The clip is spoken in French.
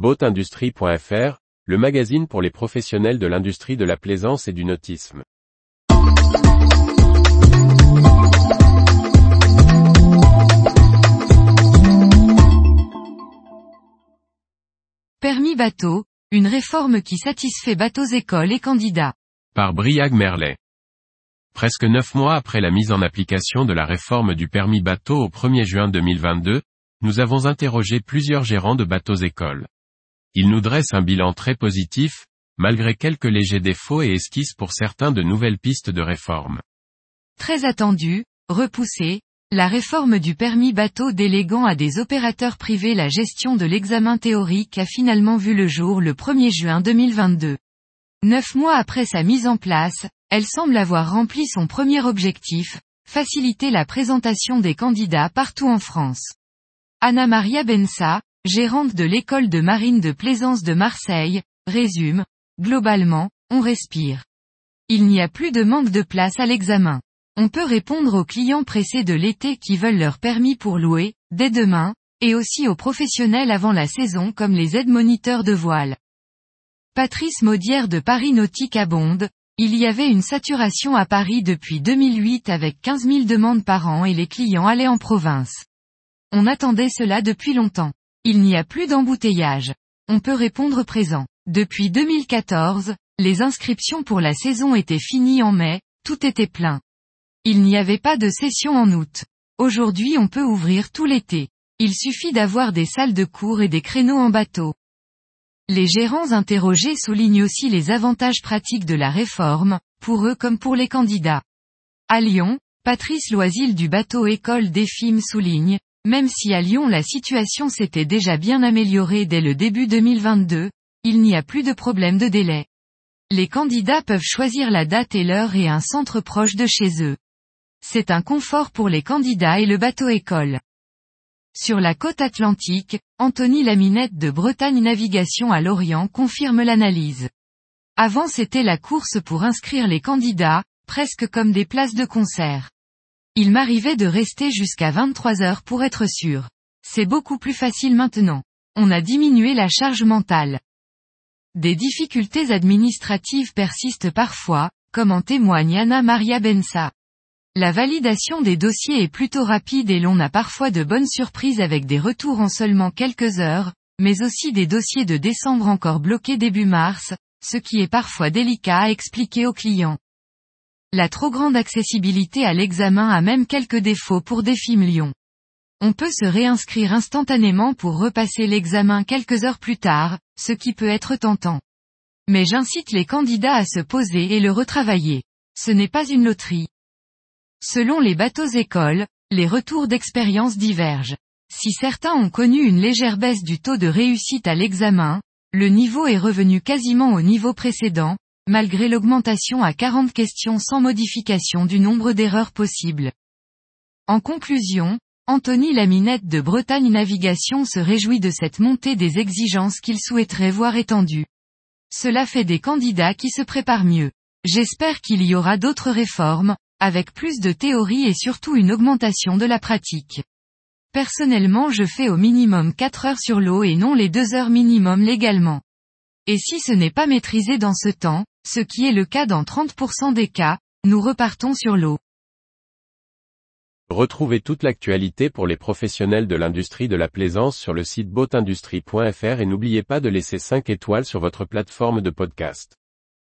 Boatindustrie.fr, le magazine pour les professionnels de l'industrie de la plaisance et du nautisme. Permis bateau, une réforme qui satisfait bateaux écoles et candidats. Par Briag Merlet. Presque neuf mois après la mise en application de la réforme du permis bateau au 1er juin 2022, nous avons interrogé plusieurs gérants de bateaux écoles. Ils nous dressent un bilan très positif, malgré quelques légers défauts et esquisses pour certains de nouvelles pistes de réforme. Très attendu, repoussé, la réforme du permis bateau déléguant à des opérateurs privés la gestion de l'examen théorique a finalement vu le jour le 1er juin 2022. Neuf mois après sa mise en place, elle semble avoir rempli son premier objectif, faciliter la présentation des candidats partout en France. Anna Maria Bensa, gérante de l'école de marine de plaisance de Marseille, résume, globalement, on respire. Il n'y a plus de manque de place à l'examen. On peut répondre aux clients pressés de l'été qui veulent leur permis pour louer, dès demain, et aussi aux professionnels avant la saison comme les aides-moniteurs de voile. Patrice Maudière de Paris Nautique abonde, il y avait une saturation à Paris depuis 2008 avec 15 000 demandes par an et les clients allaient en province. On attendait cela depuis longtemps. Il n'y a plus d'embouteillage. On peut répondre présent. Depuis 2014, les inscriptions pour la saison étaient finies en mai, tout était plein. Il n'y avait pas de session en août. Aujourd'hui on peut ouvrir tout l'été. Il suffit d'avoir des salles de cours et des créneaux en bateau. Les gérants interrogés soulignent aussi les avantages pratiques de la réforme, pour eux comme pour les candidats. À Lyon, Patrice Loisil du bateau École d'EFIM souligne, même si à Lyon la situation s'était déjà bien améliorée dès le début 2022, il n'y a plus de problème de délai. Les candidats peuvent choisir la date et l'heure et un centre proche de chez eux. C'est un confort pour les candidats et le bateau école. Sur la côte atlantique, Anthony Laminette de Bretagne Navigation à Lorient confirme l'analyse. Avant c'était la course pour inscrire les candidats, presque comme des places de concert. Il m'arrivait de rester jusqu'à 23 heures pour être sûr. C'est beaucoup plus facile maintenant. On a diminué la charge mentale. Des difficultés administratives persistent parfois, comme en témoigne Anna Maria Bensa. La validation des dossiers est plutôt rapide et l'on a parfois de bonnes surprises avec des retours en seulement quelques heures, mais aussi des dossiers de décembre encore bloqués début mars, ce qui est parfois délicat à expliquer aux clients. La trop grande accessibilité à l'examen a même quelques défauts pour Lyon. On peut se réinscrire instantanément pour repasser l'examen quelques heures plus tard, ce qui peut être tentant. Mais j'incite les candidats à se poser et le retravailler. Ce n'est pas une loterie. Selon les bateaux écoles, les retours d'expérience divergent. Si certains ont connu une légère baisse du taux de réussite à l'examen, le niveau est revenu quasiment au niveau précédent, malgré l'augmentation à 40 questions sans modification du nombre d'erreurs possibles. En conclusion, Anthony Laminette de Bretagne Navigation se réjouit de cette montée des exigences qu'il souhaiterait voir étendues. Cela fait des candidats qui se préparent mieux. J'espère qu'il y aura d'autres réformes, avec plus de théorie et surtout une augmentation de la pratique. Personnellement je fais au minimum 4 heures sur l'eau et non les 2 heures minimum légalement. Et si ce n'est pas maîtrisé dans ce temps, ce qui est le cas dans 30% des cas, nous repartons sur l'eau. Retrouvez toute l'actualité pour les professionnels de l'industrie de la plaisance sur le site boatindustrie.fr et n'oubliez pas de laisser 5 étoiles sur votre plateforme de podcast.